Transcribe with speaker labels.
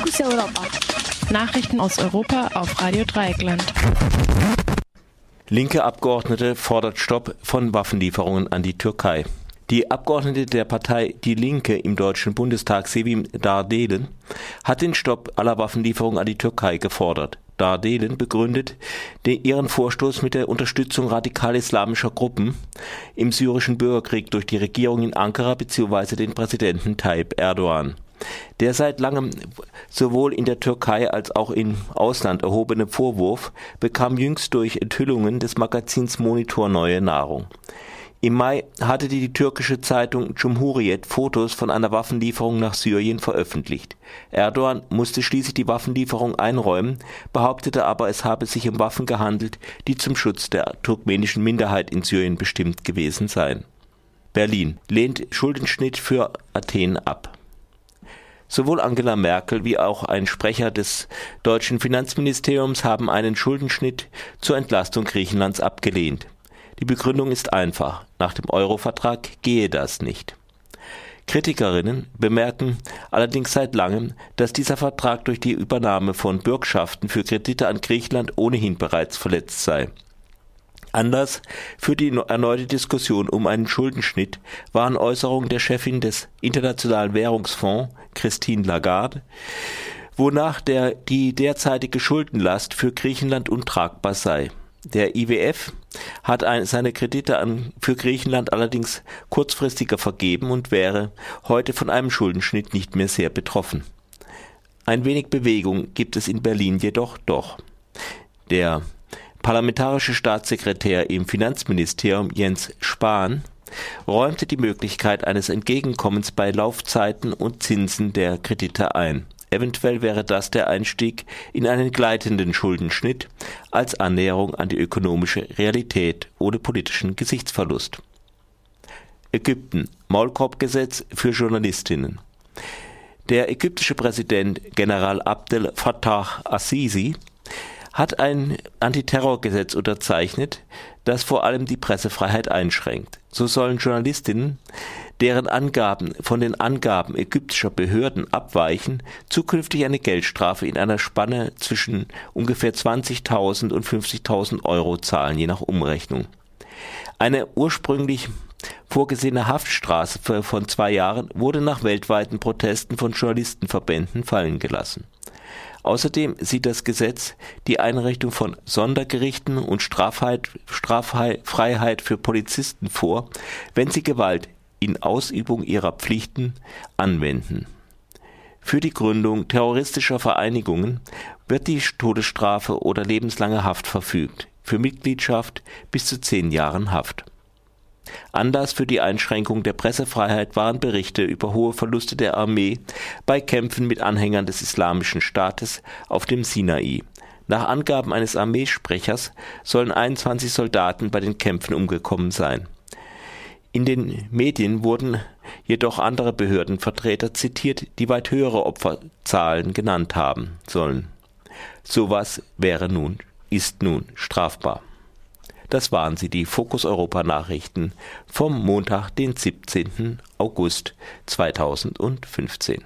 Speaker 1: Fokus Europa.
Speaker 2: Nachrichten aus Europa auf Radio Dreieckland.
Speaker 3: Linke Abgeordnete fordert Stopp von Waffenlieferungen an die Türkei. Die Abgeordnete der Partei Die Linke im Deutschen Bundestag, Sevim Dardelen, hat den Stopp aller Waffenlieferungen an die Türkei gefordert. Dardelen begründet ihren Vorstoß mit der Unterstützung radikal-islamischer Gruppen im syrischen Bürgerkrieg durch die Regierung in Ankara bzw. den Präsidenten Tayyip Erdogan. Der seit langem sowohl in der Türkei als auch im Ausland erhobene Vorwurf bekam jüngst durch Enthüllungen des Magazins Monitor neue Nahrung. Im Mai hatte die türkische Zeitung Cumhuriyet Fotos von einer Waffenlieferung nach Syrien veröffentlicht. Erdogan musste schließlich die Waffenlieferung einräumen, behauptete aber, es habe sich um Waffen gehandelt, die zum Schutz der turkmenischen Minderheit in Syrien bestimmt gewesen seien. Berlin lehnt Schuldenschnitt für Athen ab. Sowohl Angela Merkel wie auch ein Sprecher des deutschen Finanzministeriums haben einen Schuldenschnitt zur Entlastung Griechenlands abgelehnt. Die Begründung ist einfach. Nach dem Euro-Vertrag gehe das nicht. Kritikerinnen bemerken allerdings seit langem, dass dieser Vertrag durch die Übernahme von Bürgschaften für Kredite an Griechenland ohnehin bereits verletzt sei. Anders für die erneute Diskussion um einen Schuldenschnitt waren Äußerungen der Chefin des Internationalen Währungsfonds, Christine Lagarde, wonach der, die derzeitige Schuldenlast für Griechenland untragbar sei. Der IWF hat ein, seine Kredite an, für Griechenland allerdings kurzfristiger vergeben und wäre heute von einem Schuldenschnitt nicht mehr sehr betroffen. Ein wenig Bewegung gibt es in Berlin jedoch doch. Der parlamentarische Staatssekretär im Finanzministerium Jens Spahn räumte die Möglichkeit eines Entgegenkommens bei Laufzeiten und Zinsen der Kredite ein. Eventuell wäre das der Einstieg in einen gleitenden Schuldenschnitt als Annäherung an die ökonomische Realität ohne politischen Gesichtsverlust. Ägypten Maulkorbgesetz für Journalistinnen. Der ägyptische Präsident General Abdel Fattah Assisi hat ein Antiterrorgesetz unterzeichnet, das vor allem die Pressefreiheit einschränkt. So sollen Journalistinnen, deren Angaben von den Angaben ägyptischer Behörden abweichen, zukünftig eine Geldstrafe in einer Spanne zwischen ungefähr 20.000 und 50.000 Euro zahlen, je nach Umrechnung. Eine ursprünglich vorgesehene Haftstrafe von zwei Jahren wurde nach weltweiten Protesten von Journalistenverbänden fallen gelassen. Außerdem sieht das Gesetz die Einrichtung von Sondergerichten und Straffreiheit für Polizisten vor, wenn sie Gewalt in Ausübung ihrer Pflichten anwenden. Für die Gründung terroristischer Vereinigungen wird die Todesstrafe oder lebenslange Haft verfügt, für Mitgliedschaft bis zu zehn Jahren Haft Anlass für die Einschränkung der Pressefreiheit waren Berichte über hohe Verluste der Armee bei Kämpfen mit Anhängern des Islamischen Staates auf dem Sinai. Nach Angaben eines Armeesprechers sollen 21 Soldaten bei den Kämpfen umgekommen sein. In den Medien wurden jedoch andere Behördenvertreter zitiert, die weit höhere Opferzahlen genannt haben sollen. Sowas wäre nun, ist nun strafbar. Das waren sie, die Fokus Europa Nachrichten vom Montag, den 17. August 2015.